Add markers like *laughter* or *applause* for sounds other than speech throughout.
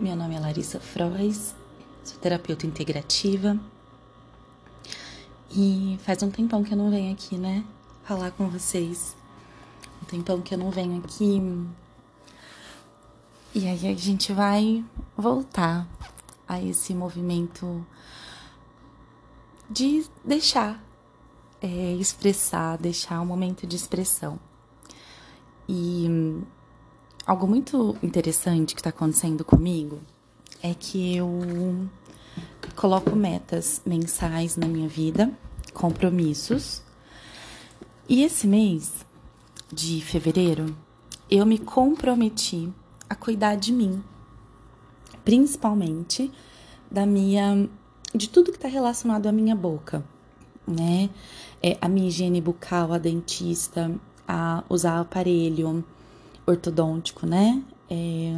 meu nome é Larissa Frois, sou terapeuta integrativa e faz um tempão que eu não venho aqui, né, falar com vocês. Um tempão que eu não venho aqui. E aí a gente vai voltar a esse movimento de deixar é, expressar, deixar um momento de expressão. E algo muito interessante que está acontecendo comigo é que eu coloco metas mensais na minha vida, compromissos. E esse mês de fevereiro, eu me comprometi a cuidar de mim, principalmente da minha de tudo que está relacionado à minha boca, né? É, a minha higiene bucal, a dentista, a usar aparelho, ortodôntico, né? É,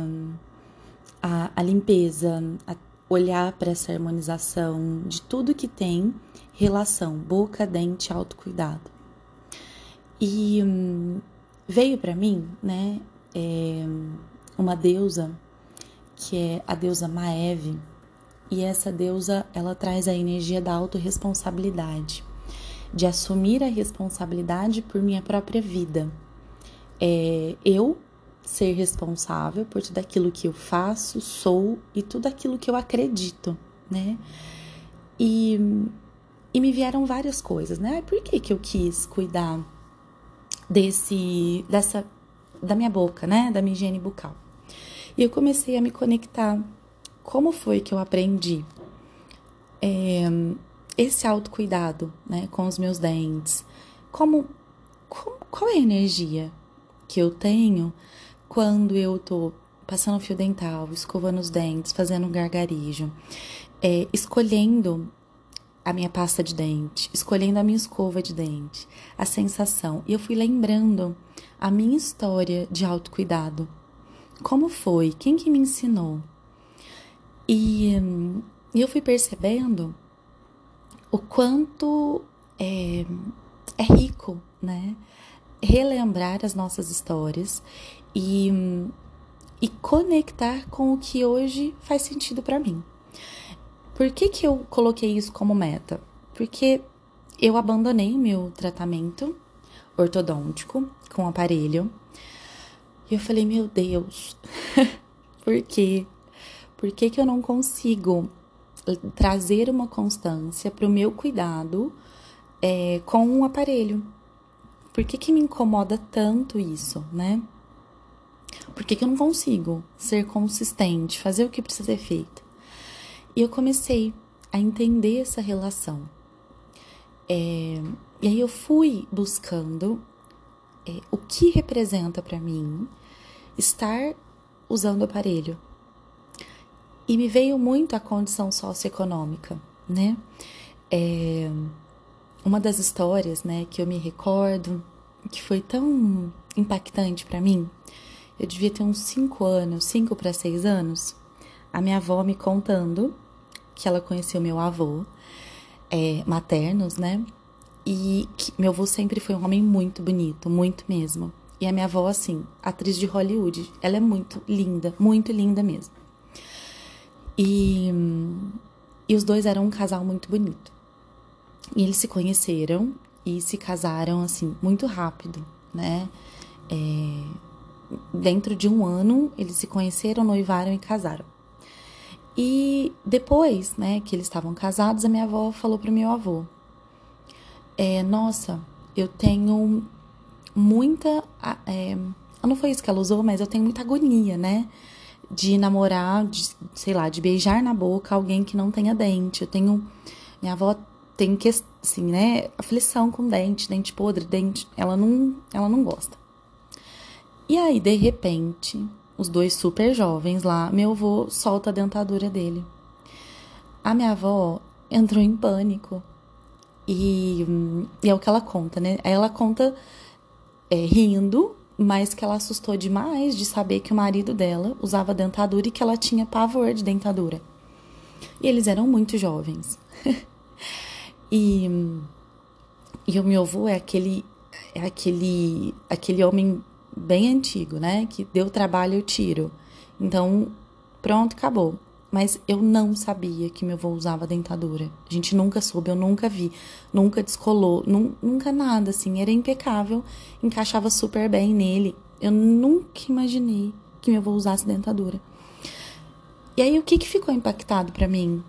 a, a limpeza, a olhar para essa harmonização de tudo que tem relação boca, dente, autocuidado. E hum, veio para mim, né, é, uma deusa que é a deusa Maeve, e essa deusa ela traz a energia da autorresponsabilidade, de assumir a responsabilidade por minha própria vida é, eu ser responsável por tudo aquilo que eu faço, sou e tudo aquilo que eu acredito, né? E, e me vieram várias coisas, né? Por que, que eu quis cuidar desse, dessa, da minha boca, né? Da minha higiene bucal. E eu comecei a me conectar. Como foi que eu aprendi é, esse autocuidado, né? Com os meus dentes? Como, como qual é a energia que eu tenho quando eu tô passando fio dental, escovando os dentes, fazendo um gargarejo, é, escolhendo a minha pasta de dente, escolhendo a minha escova de dente, a sensação. E eu fui lembrando a minha história de autocuidado. Como foi? Quem que me ensinou? E, e eu fui percebendo o quanto é, é rico, né? Relembrar as nossas histórias e, e conectar com o que hoje faz sentido para mim. Por que, que eu coloquei isso como meta? Porque eu abandonei o meu tratamento ortodôntico com aparelho e eu falei, meu Deus, *laughs* por quê? Por que, que eu não consigo trazer uma constância para o meu cuidado é, com um aparelho? Por que, que me incomoda tanto isso, né? Por que, que eu não consigo ser consistente, fazer o que precisa ser feito? E eu comecei a entender essa relação. É, e aí eu fui buscando é, o que representa para mim estar usando o aparelho. E me veio muito a condição socioeconômica, né? É, uma das histórias, né, que eu me recordo, que foi tão impactante para mim, eu devia ter uns 5 anos, 5 para 6 anos, a minha avó me contando que ela conheceu meu avô, é, maternos, né, e que meu avô sempre foi um homem muito bonito, muito mesmo. E a minha avó, assim, atriz de Hollywood, ela é muito linda, muito linda mesmo. E, e os dois eram um casal muito bonito. E eles se conheceram e se casaram assim muito rápido, né? É, dentro de um ano eles se conheceram, noivaram e casaram. E depois, né, que eles estavam casados, a minha avó falou para o meu avô: é, Nossa, eu tenho muita. É, não foi isso que ela usou, mas eu tenho muita agonia, né? De namorar, de, sei lá, de beijar na boca alguém que não tenha dente. Eu tenho. Minha avó tem que, assim, né, aflição com dente, dente podre, dente, ela não, ela não gosta. E aí, de repente, os dois super jovens lá, meu avô solta a dentadura dele. A minha avó entrou em pânico. E, e é o que ela conta, né? Ela conta é, rindo, mas que ela assustou demais de saber que o marido dela usava dentadura e que ela tinha pavor de dentadura. E eles eram muito jovens. *laughs* E, e o meu avô é aquele, é aquele, aquele homem bem antigo, né? Que deu trabalho, eu tiro. Então, Pronto, acabou. Mas eu não sabia que meu avô usava dentadura. A gente nunca soube, eu nunca vi, nunca descolou, nunca nada, assim. Era impecável, encaixava super bem nele. Eu nunca imaginei que meu avô usasse dentadura. E aí, o que, que ficou impactado para mim,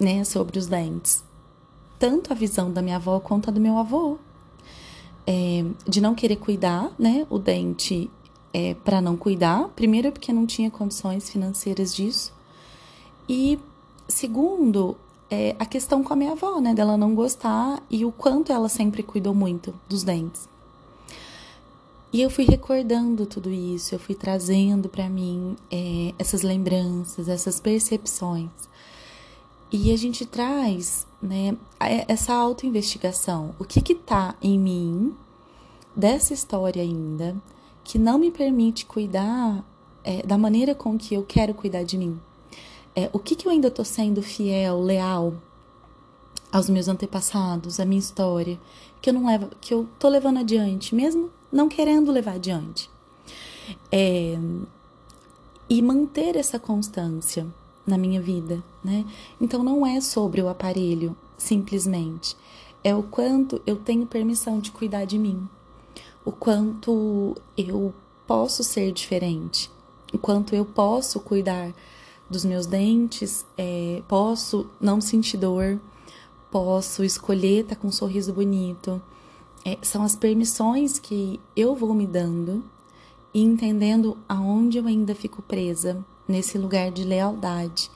né, sobre os dentes? Tanto a visão da minha avó quanto a do meu avô. É, de não querer cuidar, né, o dente é, para não cuidar. Primeiro, porque não tinha condições financeiras disso. E segundo, é, a questão com a minha avó, né, dela não gostar e o quanto ela sempre cuidou muito dos dentes. E eu fui recordando tudo isso, eu fui trazendo para mim é, essas lembranças, essas percepções. E a gente traz né, essa autoinvestigação. O que está em mim dessa história ainda que não me permite cuidar é, da maneira com que eu quero cuidar de mim? É, o que, que eu ainda estou sendo fiel, leal aos meus antepassados, à minha história, que eu não levo, que eu tô levando adiante, mesmo não querendo levar adiante. É, e manter essa constância na minha vida, né? Então não é sobre o aparelho simplesmente, é o quanto eu tenho permissão de cuidar de mim, o quanto eu posso ser diferente, o quanto eu posso cuidar dos meus dentes, é, posso não sentir dor, posso escolher estar tá com um sorriso bonito. É, são as permissões que eu vou me dando e entendendo aonde eu ainda fico presa nesse lugar de lealdade.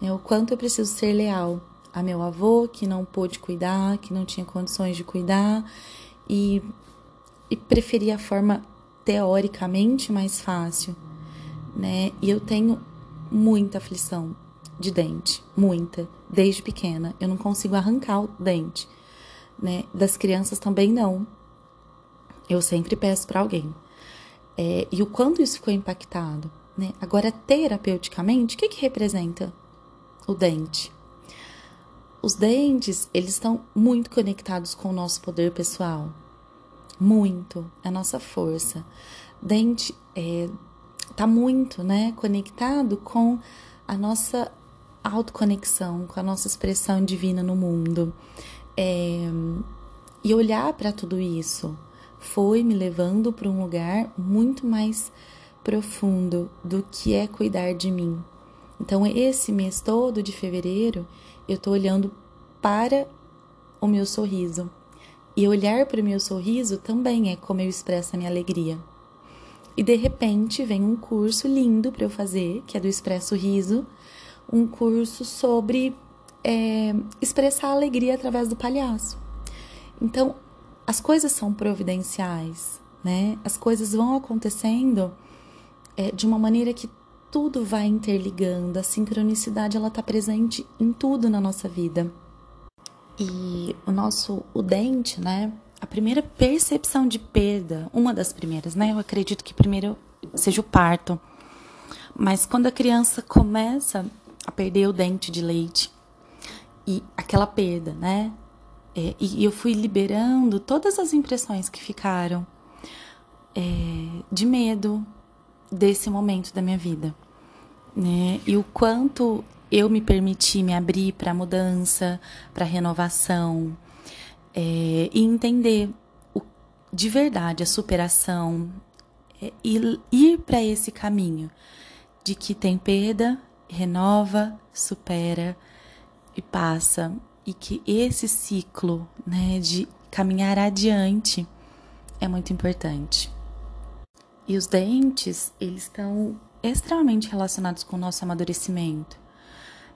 É, o quanto eu preciso ser leal a meu avô, que não pôde cuidar, que não tinha condições de cuidar e, e preferia a forma teoricamente mais fácil. Né? E eu tenho muita aflição de dente, muita, desde pequena. Eu não consigo arrancar o dente, né? Das crianças também não. Eu sempre peço para alguém. É, e o quanto isso ficou impactado, né? Agora, terapeuticamente, o que, que representa o dente? Os dentes, eles estão muito conectados com o nosso poder pessoal. Muito, a nossa força. Dente é, tá muito, né, conectado com a nossa autoconexão, com a nossa expressão divina no mundo. É, e olhar para tudo isso foi me levando para um lugar muito mais profundo do que é cuidar de mim. Então, esse mês todo de fevereiro, eu estou olhando para o meu sorriso. E olhar para o meu sorriso também é como eu expresso a minha alegria. E de repente vem um curso lindo para eu fazer, que é do Expresso Riso, um curso sobre é, expressar alegria através do palhaço. Então, as coisas são providenciais, né? As coisas vão acontecendo é, de uma maneira que tudo vai interligando. A sincronicidade ela está presente em tudo na nossa vida. E o nosso o dente, né? a primeira percepção de perda, uma das primeiras, né? Eu acredito que primeiro seja o parto. Mas quando a criança começa a perder o dente de leite e aquela perda, né? É, e eu fui liberando todas as impressões que ficaram é, de medo desse momento da minha vida, né? E o quanto eu me permiti me abrir para mudança, para renovação, é, e entender o, de verdade a superação é, e ir para esse caminho de que tem perda, renova, supera e passa e que esse ciclo, né, de caminhar adiante é muito importante. E os dentes, eles estão extremamente relacionados com o nosso amadurecimento.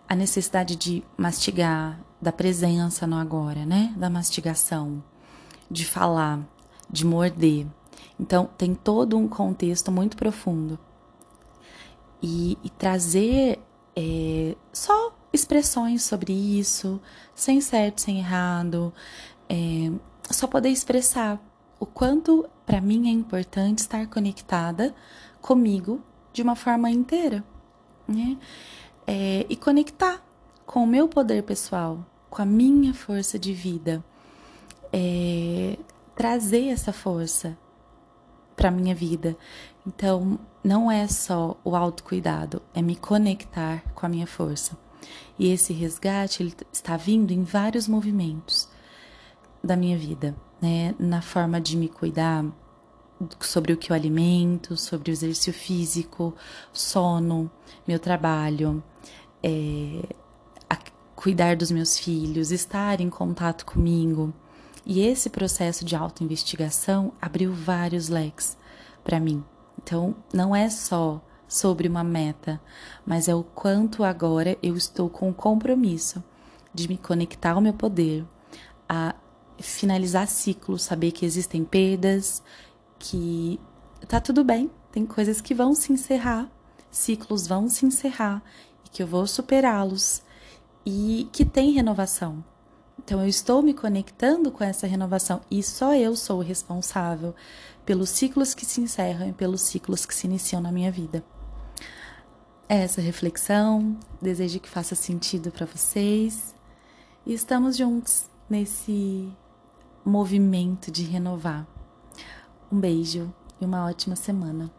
A necessidade de mastigar, da presença no agora, né? Da mastigação, de falar, de morder. Então, tem todo um contexto muito profundo. E, e trazer é, só expressões sobre isso, sem certo, sem errado, é, só poder expressar o quanto para mim é importante estar conectada comigo de uma forma inteira, né? É, e conectar com o meu poder pessoal, com a minha força de vida, é, trazer essa força para minha vida. Então, não é só o autocuidado, é me conectar com a minha força. E esse resgate ele está vindo em vários movimentos da minha vida, né? Na forma de me cuidar sobre o que eu alimento, sobre o exercício físico, sono, meu trabalho, é, cuidar dos meus filhos, estar em contato comigo. E esse processo de autoinvestigação abriu vários leques para mim. Então, não é só sobre uma meta, mas é o quanto agora eu estou com o compromisso de me conectar ao meu poder, a finalizar ciclos, saber que existem perdas, que tá tudo bem, tem coisas que vão se encerrar, ciclos vão se encerrar e que eu vou superá-los e que tem renovação. Então eu estou me conectando com essa renovação e só eu sou o responsável pelos ciclos que se encerram e pelos ciclos que se iniciam na minha vida. É essa reflexão, desejo que faça sentido para vocês e estamos juntos nesse movimento de renovar. Um beijo e uma ótima semana.